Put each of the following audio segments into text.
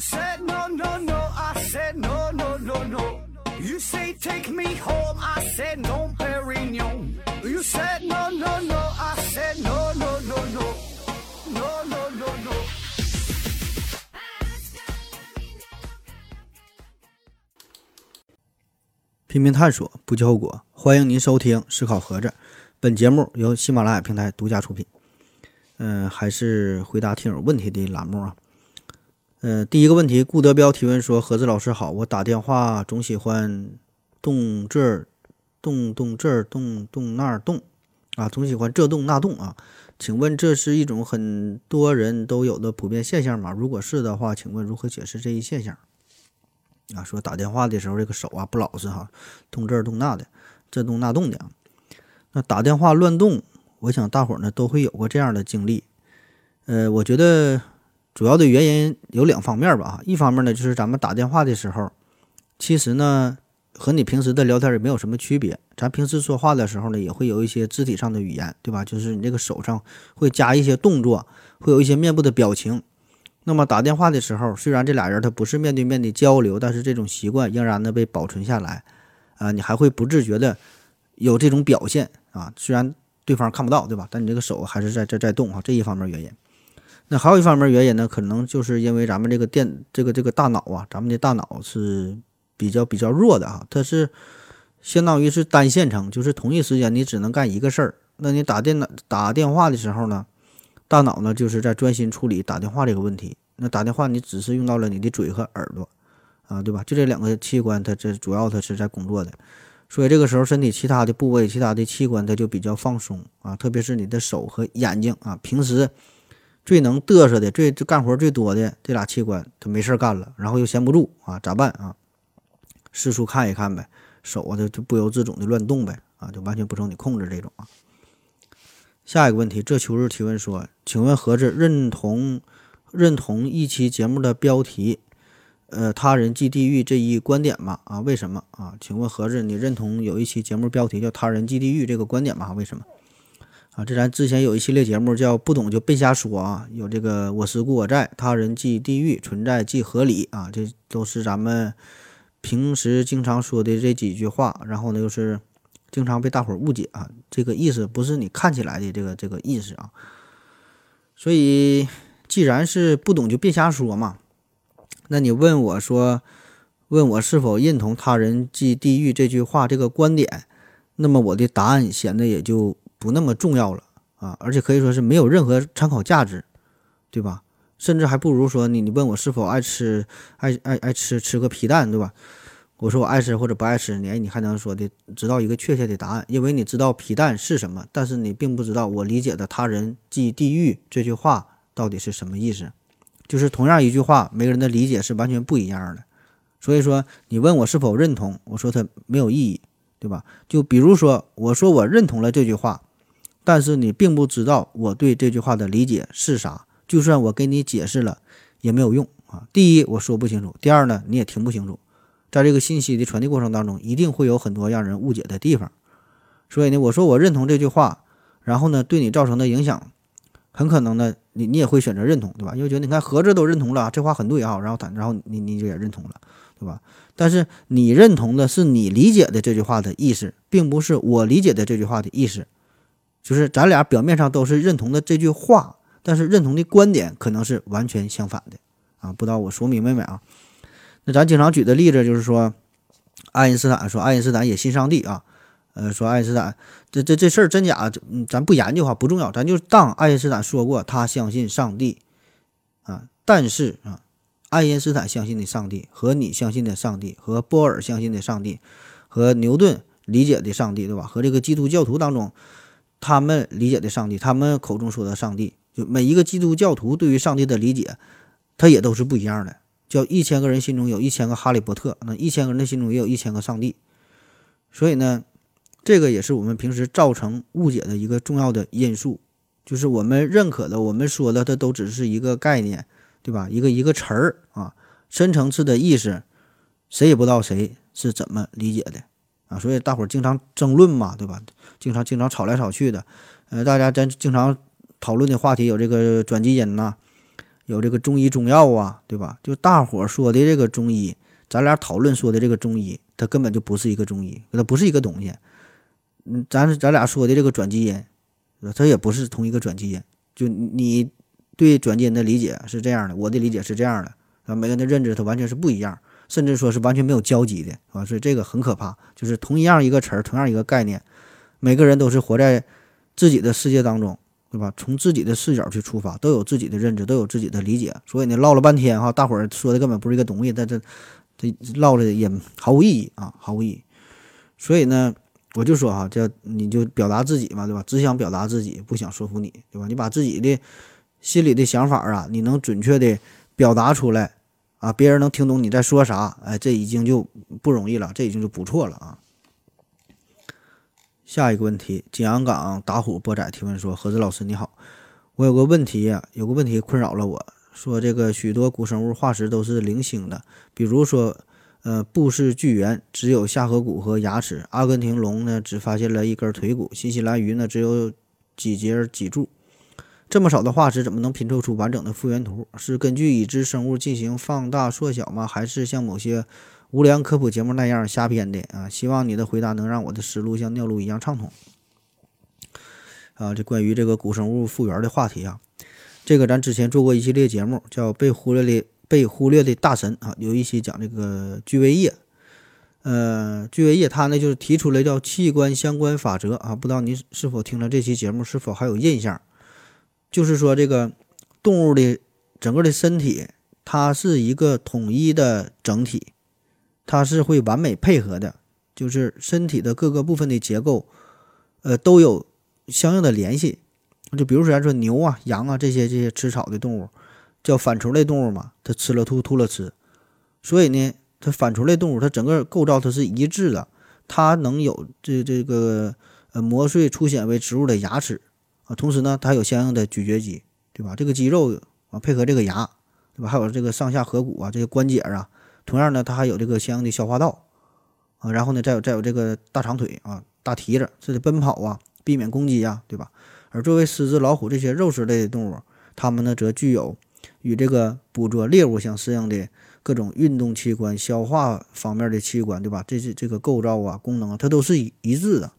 said no no no, I said no no no no. You say take me home, I said no, Perignon. You said no no no, I said no no no no, no no no no. 拼命探索，不计后果。欢迎您收听《思考盒子》，本节目由喜马拉雅平台独家出品。嗯、还是回答听友问题的栏目啊。呃，第一个问题，顾德彪提问说：“盒子老师好，我打电话总喜欢动这儿动动这儿动动那儿动啊，总喜欢这动那动啊。请问这是一种很多人都有的普遍现象吗？如果是的话，请问如何解释这一现象？”啊，说打电话的时候这个手啊不老实哈，动这儿动那的，这动那动的啊。那打电话乱动，我想大伙儿呢都会有过这样的经历。呃，我觉得主要的原因有两方面吧哈，一方面呢就是咱们打电话的时候，其实呢和你平时的聊天也没有什么区别。咱平时说话的时候呢，也会有一些肢体上的语言，对吧？就是你这个手上会加一些动作，会有一些面部的表情。那么打电话的时候，虽然这俩人他不是面对面的交流，但是这种习惯仍然的被保存下来，啊，你还会不自觉的有这种表现啊，虽然对方看不到，对吧？但你这个手还是在在在动啊，这一方面原因。那还有一方面原因呢，可能就是因为咱们这个电这个这个大脑啊，咱们的大脑是比较比较弱的啊，它是相当于是单线程，就是同一时间你只能干一个事儿。那你打电脑打电话的时候呢？大脑呢，就是在专心处理打电话这个问题。那打电话你只是用到了你的嘴和耳朵，啊，对吧？就这两个器官，它这主要它是在工作的。所以这个时候，身体其他的部位、其他的器官，它就比较放松啊。特别是你的手和眼睛啊，平时最能嘚瑟的、最干活最多的这俩器官，它没事干了，然后又闲不住啊，咋办啊？四处看一看呗，手啊，它就不由自主的乱动呗，啊，就完全不受你控制这种啊。下一个问题，这秋日提问说：“请问盒子认同认同一期节目的标题，呃，他人即地狱这一观点吗？啊，为什么啊？请问盒子，你认同有一期节目标题叫他人即地狱这个观点吗？为什么？这咱之前有一系列节目叫不懂就别瞎说啊，有这个我思故我在，他人即地狱，存在即合理啊，这都是咱们平时经常说的这几句话，然后呢又是。”经常被大伙误解啊，这个意思不是你看起来的这个这个意思啊。所以，既然是不懂就别瞎说嘛。那你问我说，问我是否认同“他人即地狱”这句话这个观点，那么我的答案显得也就不那么重要了啊，而且可以说是没有任何参考价值，对吧？甚至还不如说你你问我是否爱吃爱爱爱吃吃个皮蛋，对吧？我说我爱吃或者不爱吃，你你还能说的知道一个确切的答案？因为你知道皮蛋是什么，但是你并不知道我理解的“他人即地狱”这句话到底是什么意思。就是同样一句话，每个人的理解是完全不一样的。所以说，你问我是否认同，我说它没有意义，对吧？就比如说，我说我认同了这句话，但是你并不知道我对这句话的理解是啥，就算我给你解释了也没有用啊。第一，我说不清楚；第二呢，你也听不清楚。在这个信息的传递过程当中，一定会有很多让人误解的地方，所以呢，我说我认同这句话，然后呢，对你造成的影响，很可能呢，你你也会选择认同，对吧？因为觉得你看合着都认同了，这话很对啊，然后他，然后你你就也认同了，对吧？但是你认同的是你理解的这句话的意思，并不是我理解的这句话的意思，就是咱俩表面上都是认同的这句话，但是认同的观点可能是完全相反的啊！不知道我说明白没啊？那咱经常举的例子就是说，爱因斯坦说爱因斯坦也信上帝啊，呃，说爱因斯坦这这这事儿真假，咱不研究哈，不重要，咱就当爱因斯坦说过他相信上帝啊，但是啊，爱因斯坦相信的上帝和你相信的上帝和波尔相信的上帝和牛顿理解的上帝，对吧？和这个基督教徒当中他们理解的上帝，他们口中说的上帝，就每一个基督教徒对于上帝的理解，他也都是不一样的。叫一千个人心中有一千个哈利波特，那一千个人的心中也有一千个上帝，所以呢，这个也是我们平时造成误解的一个重要的因素，就是我们认可的，我们说的，它都只是一个概念，对吧？一个一个词儿啊，深层次的意思，谁也不知道谁是怎么理解的啊，所以大伙儿经常争论嘛，对吧？经常经常吵来吵去的，呃，大家咱经常讨论的话题有这个转基因呐。有这个中医中药啊，对吧？就大伙儿说的这个中医，咱俩讨论说的这个中医，它根本就不是一个中医，它不是一个东西。嗯，咱咱俩说的这个转基因，它也不是同一个转基因。就你对转基因的理解是这样的，我的理解是这样的，啊，每个人的认知它完全是不一样，甚至说是完全没有交集的，啊，所以这个很可怕。就是同一样一个词儿，同样一个概念，每个人都是活在自己的世界当中。对吧？从自己的视角去出发，都有自己的认知，都有自己的理解。所以呢，唠了半天哈，大伙儿说的根本不是一个东西，但这这唠了也毫无意义啊，毫无意义。所以呢，我就说哈，这你就表达自己嘛，对吧？只想表达自己，不想说服你，对吧？你把自己的心里的想法啊，你能准确的表达出来啊，别人能听懂你在说啥，哎，这已经就不容易了，这已经就不错了啊。下一个问题，景阳岗打虎波仔提问说：“何子老师你好，我有个问题呀，有个问题困扰了我。说这个许多古生物化石都是零星的，比如说，呃，布氏巨猿只有下颌骨和牙齿，阿根廷龙呢只发现了一根腿骨，新西兰鱼呢只有几节脊柱。这么少的化石怎么能拼凑出完整的复原图？是根据已知生物进行放大缩小吗？还是像某些？”无良科普节目那样瞎编的啊！希望你的回答能让我的思路像尿路一样畅通。啊，这关于这个古生物复原的话题啊，这个咱之前做过一系列节目，叫《被忽略的被忽略的大神》啊，有一期讲这个居维叶。呃，居维叶他呢就是提出来叫器官相关法则啊，不知道您是否听了这期节目，是否还有印象？就是说这个动物的整个的身体，它是一个统一的整体。它是会完美配合的，就是身体的各个部分的结构，呃，都有相应的联系。就比如说，咱说牛啊、羊啊这些这些吃草的动物，叫反刍类动物嘛，它吃了吐，吐了吃。所以呢，它反刍类动物它整个构造它是一致的，它能有这这个呃磨碎粗纤维植物的牙齿同时呢，它有相应的咀嚼肌，对吧？这个肌肉啊配合这个牙，对吧？还有这个上下颌骨啊这些关节啊。同样呢，它还有这个相应的消化道啊，然后呢，再有再有这个大长腿啊、大蹄子，这得奔跑啊，避免攻击啊，对吧？而作为狮子、老虎这些肉食类的动物，它们呢则具有与这个捕捉猎物相适应的各种运动器官、消化方面的器官，对吧？这是这个构造啊、功能啊，它都是一一致的。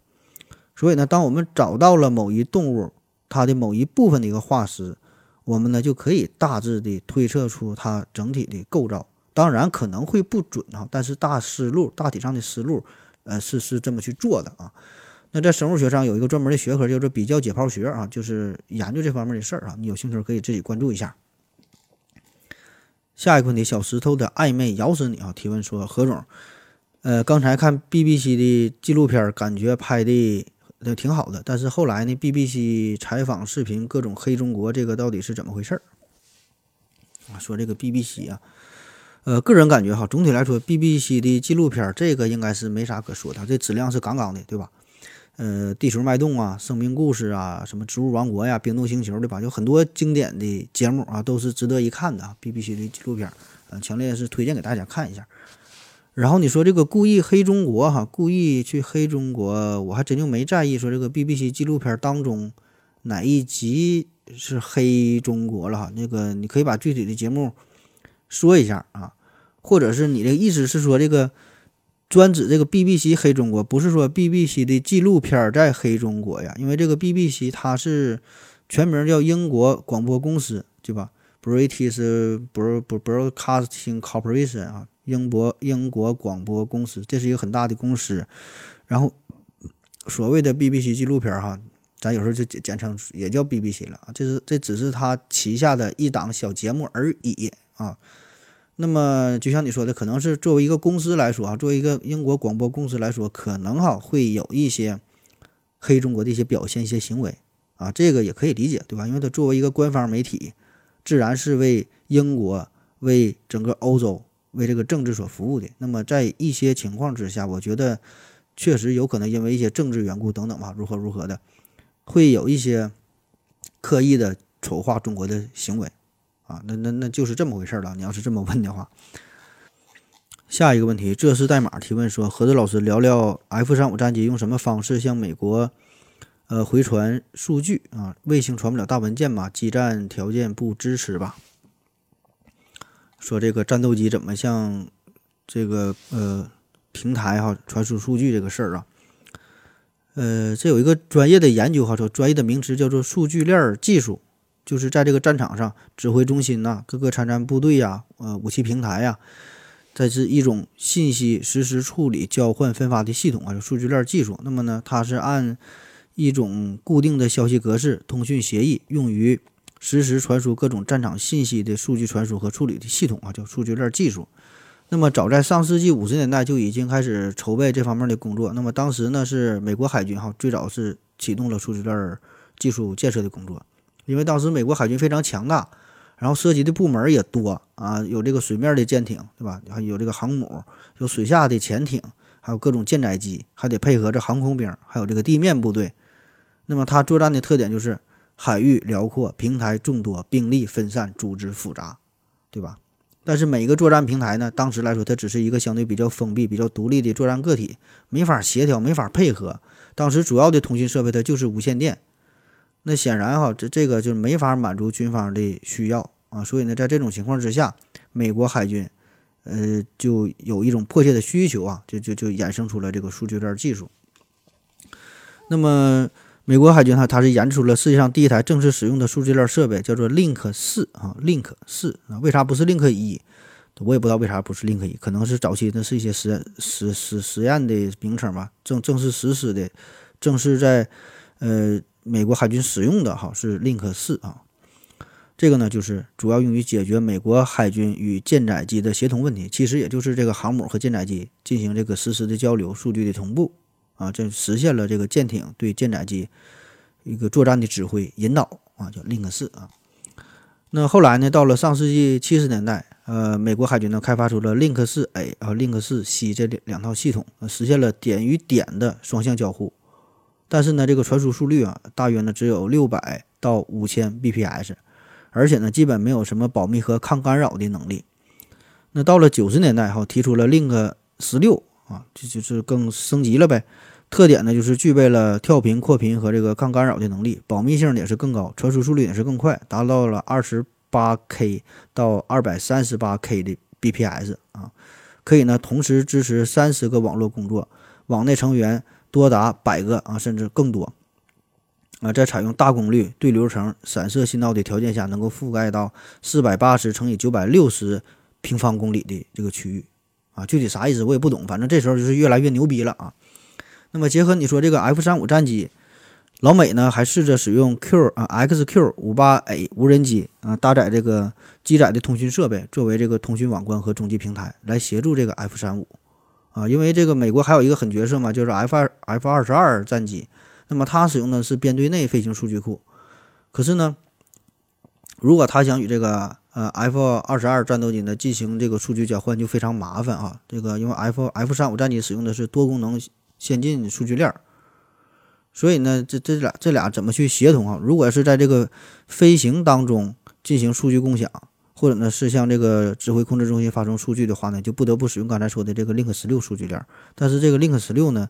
所以呢，当我们找到了某一动物它的某一部分的一个化石，我们呢就可以大致的推测出它整体的构造。当然可能会不准啊，但是大思路、大体上的思路，呃，是是这么去做的啊。那在生物学上有一个专门的学科叫做比较解剖学啊，就是研究这方面的事儿啊。你有兴趣可以自己关注一下。下一个问题，小石头的暧昧咬死你啊！提问说何总，呃，刚才看 BBC 的纪录片，感觉拍的那挺好的，但是后来呢，BBC 采访视频各种黑中国，这个到底是怎么回事儿啊？说这个 BBC 啊。呃，个人感觉哈，总体来说，BBC 的纪录片这个应该是没啥可说的，这质量是杠杠的，对吧？呃，地球脉动啊，生命故事啊，什么植物王国呀，冰冻星球，对吧？有很多经典的节目啊，都是值得一看的啊。BBC 的纪录片，呃，强烈是推荐给大家看一下。然后你说这个故意黑中国哈，故意去黑中国，我还真就没在意说这个 BBC 纪录片当中哪一集是黑中国了哈。那个你可以把具体的节目。说一下啊，或者是你的意思是说这个专指这个 BBC 黑中国，不是说 BBC 的纪录片在黑中国呀？因为这个 BBC 它是全名叫英国广播公司，对吧？British Broadcasting Corporation 啊，英国英国广播公司，这是一个很大的公司。然后所谓的 BBC 纪录片哈，咱有时候就简简称也叫 BBC 了啊，这是这只是它旗下的一档小节目而已啊。那么，就像你说的，可能是作为一个公司来说啊，作为一个英国广播公司来说，可能哈会有一些黑中国的一些表现、一些行为啊，这个也可以理解，对吧？因为它作为一个官方媒体，自然是为英国、为整个欧洲、为这个政治所服务的。那么，在一些情况之下，我觉得确实有可能因为一些政治缘故等等吧，如何如何的，会有一些刻意的丑化中国的行为。啊，那那那就是这么回事了。你要是这么问的话，下一个问题，这是代码提问说，何子老师聊聊 F 三五战机用什么方式向美国呃回传数据啊？卫星传不了大文件吧？基站条件不支持吧？说这个战斗机怎么向这个呃平台哈传输数据这个事儿啊。呃，这有一个专业的研究哈，说专业的名词叫做数据链技术，就是在这个战场上，指挥中心呐、各个参战部队呀、呃武器平台呀，这是一种信息实时处理、交换、分发的系统啊，就数据链技术。那么呢，它是按一种固定的消息格式、通讯协议，用于实时传输各种战场信息的数据传输和处理的系统啊，叫数据链技术。那么早在上世纪五十年代就已经开始筹备这方面的工作。那么当时呢，是美国海军哈最早是启动了数据链技术建设的工作，因为当时美国海军非常强大，然后涉及的部门也多啊，有这个水面的舰艇，对吧？还有这个航母，有水下的潜艇，还有各种舰载机，还得配合着航空兵，还有这个地面部队。那么它作战的特点就是海域辽阔，平台众多，兵力分散，组织复杂，对吧？但是每一个作战平台呢，当时来说，它只是一个相对比较封闭、比较独立的作战个体，没法协调，没法配合。当时主要的通讯设备它就是无线电，那显然哈，这这个就没法满足军方的需要啊。所以呢，在这种情况之下，美国海军，呃，就有一种迫切的需求啊，就就就衍生出了这个数据链技术。那么。美国海军哈，它是研制出了世界上第一台正式使用的数据链设备，叫做 Link 四啊，Link 四啊，为啥不是 Link 一？我也不知道为啥不是 Link 一，可能是早期的是一些实验实实实验的名称吧。正正式实施的，正式在呃美国海军使用的哈是 Link 四啊。这个呢，就是主要用于解决美国海军与舰载机的协同问题，其实也就是这个航母和舰载机进行这个实时的交流、数据的同步。啊，这实现了这个舰艇对舰载机一个作战的指挥引导啊，叫 Link 四啊。那后来呢，到了上世纪七十年代，呃，美国海军呢开发出了 Link 四 A 啊、Link 四 C 这两套系统，实现了点与点的双向交互。但是呢，这个传输速率啊，大约呢只有六百到五千 bps，而且呢，基本没有什么保密和抗干扰的能力。那到了九十年代哈，提出了 Link 十六啊，这就是更升级了呗。特点呢，就是具备了跳频、扩频和这个抗干扰的能力，保密性也是更高，传输速率也是更快，达到了二十八 K 到二百三十八 K 的 bps 啊，可以呢同时支持三十个网络工作，网内成员多达百个啊，甚至更多啊，在采用大功率对流层散射信道的条件下，能够覆盖到四百八十乘以九百六十平方公里的这个区域啊，具体啥意思我也不懂，反正这时候就是越来越牛逼了啊。那么结合你说这个 F 三五战机，老美呢还试着使用 Q 啊 XQ 五八 A 无人机啊搭载这个机载的通讯设备，作为这个通讯网关和中继平台，来协助这个 F 三五啊。因为这个美国还有一个狠角色嘛，就是 F 二 F 二十二战机，那么它使用的是编队内飞行数据库。可是呢，如果他想与这个呃 F 二十二战斗机呢进行这个数据交换，就非常麻烦啊。这个因为 F F 三五战机使用的是多功能。先进数据链儿，所以呢，这这俩这俩怎么去协同啊？如果是在这个飞行当中进行数据共享，或者呢是向这个指挥控制中心发送数据的话呢，就不得不使用刚才说的这个 Link 十六数据链。但是这个 Link 十六呢，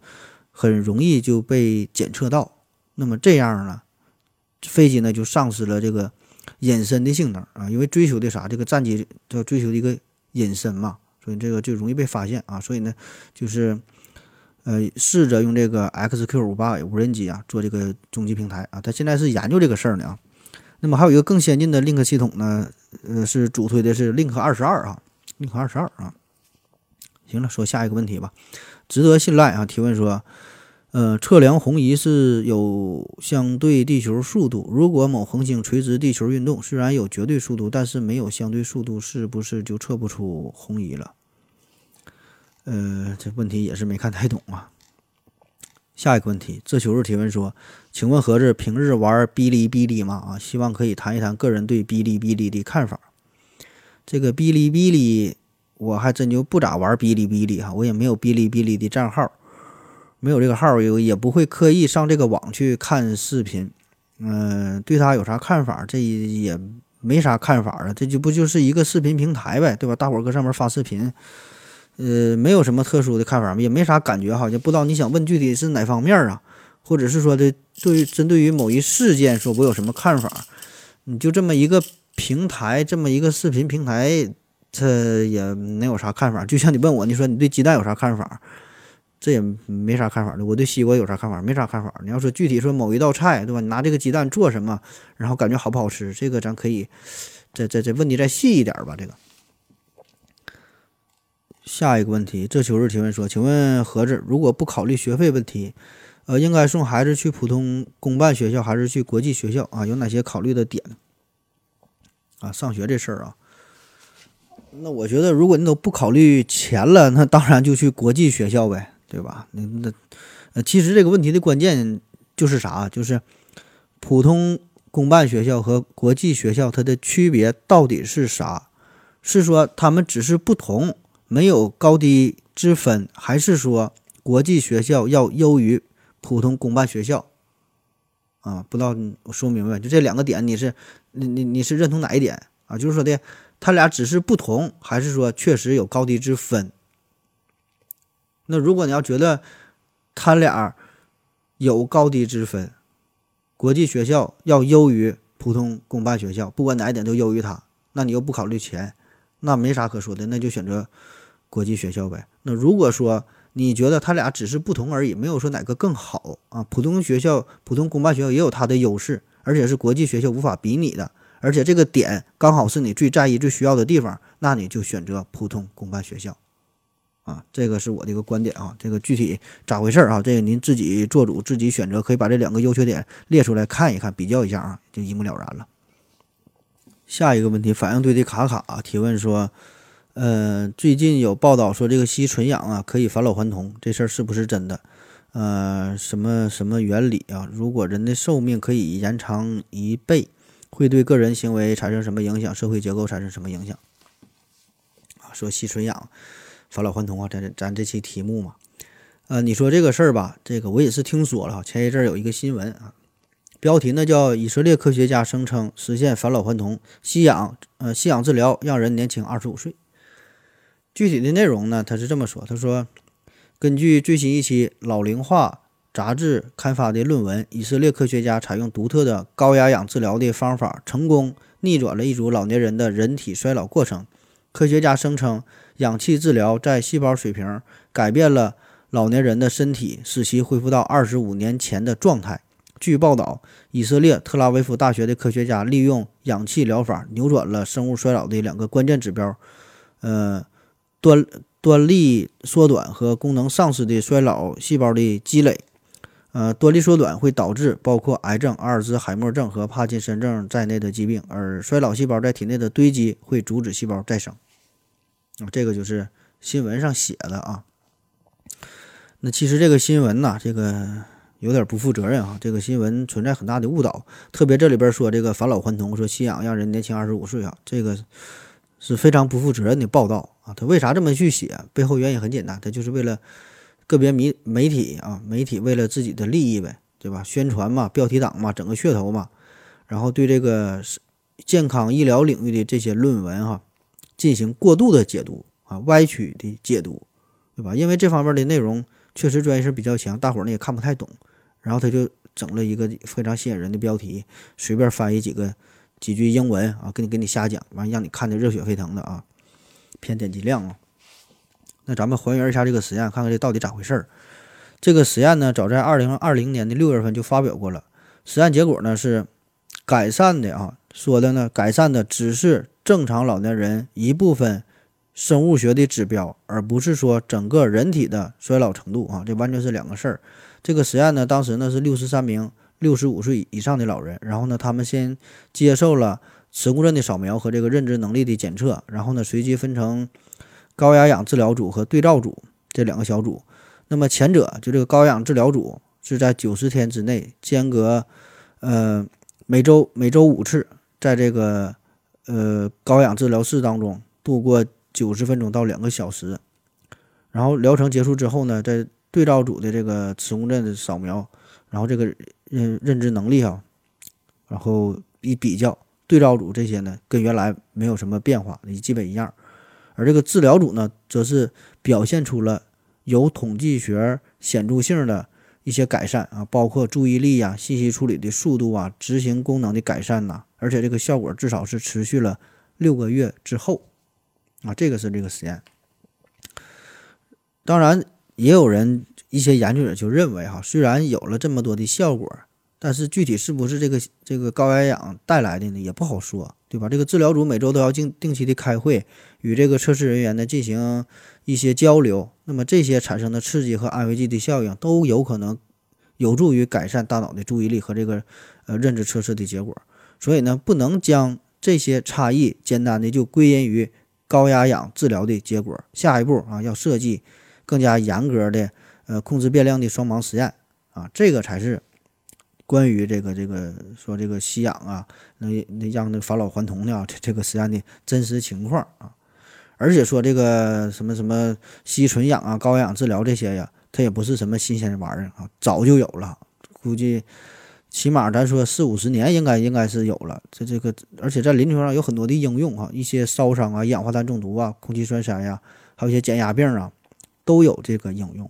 很容易就被检测到，那么这样呢，飞机呢就丧失了这个隐身的性能啊，因为追求的啥？这个战机要追求的一个隐身嘛，所以这个就容易被发现啊。所以呢，就是。呃，试着用这个 XQ 五八无人机啊做这个中继平台啊，他现在是研究这个事儿呢啊。那么还有一个更先进的 Link 系统呢，呃，是主推的是 Link 二十二啊，Link 二十二啊。行了，说下一个问题吧。值得信赖啊，提问说，呃，测量红移是有相对地球速度，如果某恒星垂直地球运动，虽然有绝对速度，但是没有相对速度，是不是就测不出红移了？呃，这问题也是没看太懂啊。下一个问题，这球日提问说：“请问盒子平日玩哔哩哔哩吗？啊，希望可以谈一谈个人对哔哩哔哩的看法。这个哔哩哔哩，我还真就不咋玩哔哩哔哩哈，我也没有哔哩哔哩的账号，没有这个号，也也不会刻意上这个网去看视频。嗯，对他有啥看法？这也没啥看法啊，这就不就是一个视频平台呗，对吧？大伙儿搁上面发视频。”呃，没有什么特殊的看法，也没啥感觉，好像不知道你想问具体是哪方面啊，或者是说的对于针对于某一事件，说我有什么看法？你就这么一个平台，这么一个视频平台，这也没有啥看法。就像你问我，你说你对鸡蛋有啥看法？这也没啥看法的。我对西瓜有啥看法？没啥看法。你要说具体说某一道菜，对吧？你拿这个鸡蛋做什么，然后感觉好不好吃？这个咱可以再再再问题再细一点吧。这个下一个问题，这秋日提问说，请问盒子，如果不考虑学费问题，呃，应该送孩子去普通公办学校还是去国际学校啊？有哪些考虑的点？啊，上学这事儿啊，那我觉得，如果你都不考虑钱了，那当然就去国际学校呗。对吧？那那呃，其实这个问题的关键就是啥？就是普通公办学校和国际学校它的区别到底是啥？是说他们只是不同，没有高低之分，还是说国际学校要优于普通公办学校？啊，不知道我说明白？就这两个点，你是你你你是认同哪一点啊？就是说的，他俩只是不同，还是说确实有高低之分？那如果你要觉得他俩有高低之分，国际学校要优于普通公办学校，不管哪一点都优于他，那你又不考虑钱，那没啥可说的，那就选择国际学校呗。那如果说你觉得他俩只是不同而已，没有说哪个更好啊，普通学校、普通公办学校也有它的优势，而且是国际学校无法比拟的，而且这个点刚好是你最在意、最需要的地方，那你就选择普通公办学校。啊，这个是我的一个观点啊，这个具体咋回事儿啊？这个您自己做主，自己选择，可以把这两个优缺点列出来看一看，比较一下啊，就一目了然了。下一个问题，反应堆的卡卡提问说，呃，最近有报道说这个吸纯氧啊可以返老还童，这事儿是不是真的？呃，什么什么原理啊？如果人的寿命可以延长一倍，会对个人行为产生什么影响？社会结构产生什么影响？啊，说吸纯氧。返老还童啊，咱咱这期题目嘛，呃，你说这个事儿吧，这个我也是听说了。前一阵儿有一个新闻啊，标题呢叫以色列科学家声称实现返老还童，吸氧呃吸氧治疗让人年轻二十五岁。具体的内容呢，他是这么说，他说根据最新一期《老龄化》杂志刊发的论文，以色列科学家采用独特的高压氧治疗的方法，成功逆转了一组老年人的人体衰老过程。科学家声称。氧气治疗在细胞水平改变了老年人的身体，使其恢复到二十五年前的状态。据报道，以色列特拉维夫大学的科学家利用氧气疗法扭转了生物衰老的两个关键指标，呃，端端粒缩短和功能丧失的衰老细胞的积累。呃，端粒缩短会导致包括癌症、阿尔兹海默症和帕金森症在内的疾病，而衰老细胞在体内的堆积会阻止细胞再生。啊这个就是新闻上写的啊。那其实这个新闻呐，这个有点不负责任啊。这个新闻存在很大的误导，特别这里边说这个返老还童，说吸氧让人年轻二十五岁啊，这个是非常不负责任的报道啊。他为啥这么去写？背后原因很简单，他就是为了个别媒媒体啊，媒体为了自己的利益呗，对吧？宣传嘛，标题党嘛，整个噱头嘛，然后对这个健康医疗领域的这些论文哈。进行过度的解读啊，歪曲的解读，对吧？因为这方面的内容确实专业性比较强，大伙儿呢也看不太懂，然后他就整了一个非常吸引人的标题，随便翻译几个几句英文啊，给你给你瞎讲，完让你看的热血沸腾的啊，偏点击量啊。那咱们还原一下这个实验，看看这到底咋回事儿。这个实验呢，早在二零二零年的六月份就发表过了，实验结果呢是改善的啊，说的呢改善的只是。正常老年人一部分生物学的指标，而不是说整个人体的衰老程度啊，这完全是两个事儿。这个实验呢，当时呢是六十三名六十五岁以上的老人，然后呢他们先接受了磁共振的扫描和这个认知能力的检测，然后呢随机分成高压氧治疗组和对照组这两个小组。那么前者就这个高氧治疗组是在九十天之内间隔呃每周每周五次，在这个。呃，高氧治疗室当中度过九十分钟到两个小时，然后疗程结束之后呢，在对照组的这个磁共振的扫描，然后这个认认知能力啊，然后一比较，对照组这些呢跟原来没有什么变化，也基本一样，而这个治疗组呢，则是表现出了有统计学显著性的。一些改善啊，包括注意力呀、信息处理的速度啊、执行功能的改善呐，而且这个效果至少是持续了六个月之后啊，这个是这个实验。当然，也有人一些研究者就认为哈，虽然有了这么多的效果，但是具体是不是这个这个高压氧带来的呢，也不好说，对吧？这个治疗组每周都要定定期的开会，与这个测试人员呢进行一些交流，那么这些产生的刺激和安慰剂的效应都有可能有助于改善大脑的注意力和这个呃认知测试的结果。所以呢，不能将这些差异简单的就归因于高压氧治疗的结果。下一步啊，要设计。更加严格的呃控制变量的双盲实验啊，这个才是关于这个这个说这个吸氧啊，能能让那返老还童的这这个实验的真实情况啊。而且说这个什么什么吸纯氧啊、高氧治疗这些呀，它也不是什么新鲜的玩意儿啊，早就有了，估计起码咱说四五十年应该应该是有了。这这个而且在临床上有很多的应用哈，一些烧伤啊、一氧化碳中毒啊、空气栓塞呀，还有一些减压病啊。都有这个应用，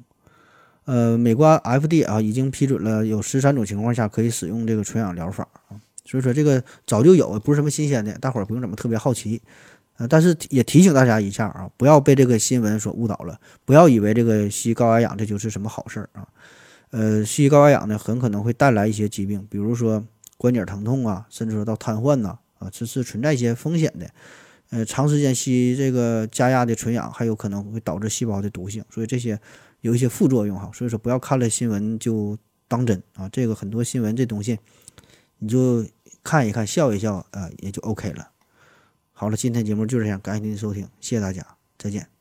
呃，美国 FD 啊已经批准了有十三种情况下可以使用这个纯氧疗法啊，所以说这个早就有，不是什么新鲜的，大伙儿不用怎么特别好奇，呃，但是也提醒大家一下啊，不要被这个新闻所误导了，不要以为这个吸高压氧这就是什么好事儿啊，呃，吸高压氧呢很可能会带来一些疾病，比如说关节疼痛啊，甚至说到瘫痪呐，啊，这是存在一些风险的。呃，长时间吸这个加压的纯氧，还有可能会导致细胞的毒性，所以这些有一些副作用哈。所以说，不要看了新闻就当真啊。这个很多新闻这东西，你就看一看，笑一笑啊，也就 OK 了。好了，今天节目就这样，感谢您的收听，谢谢大家，再见。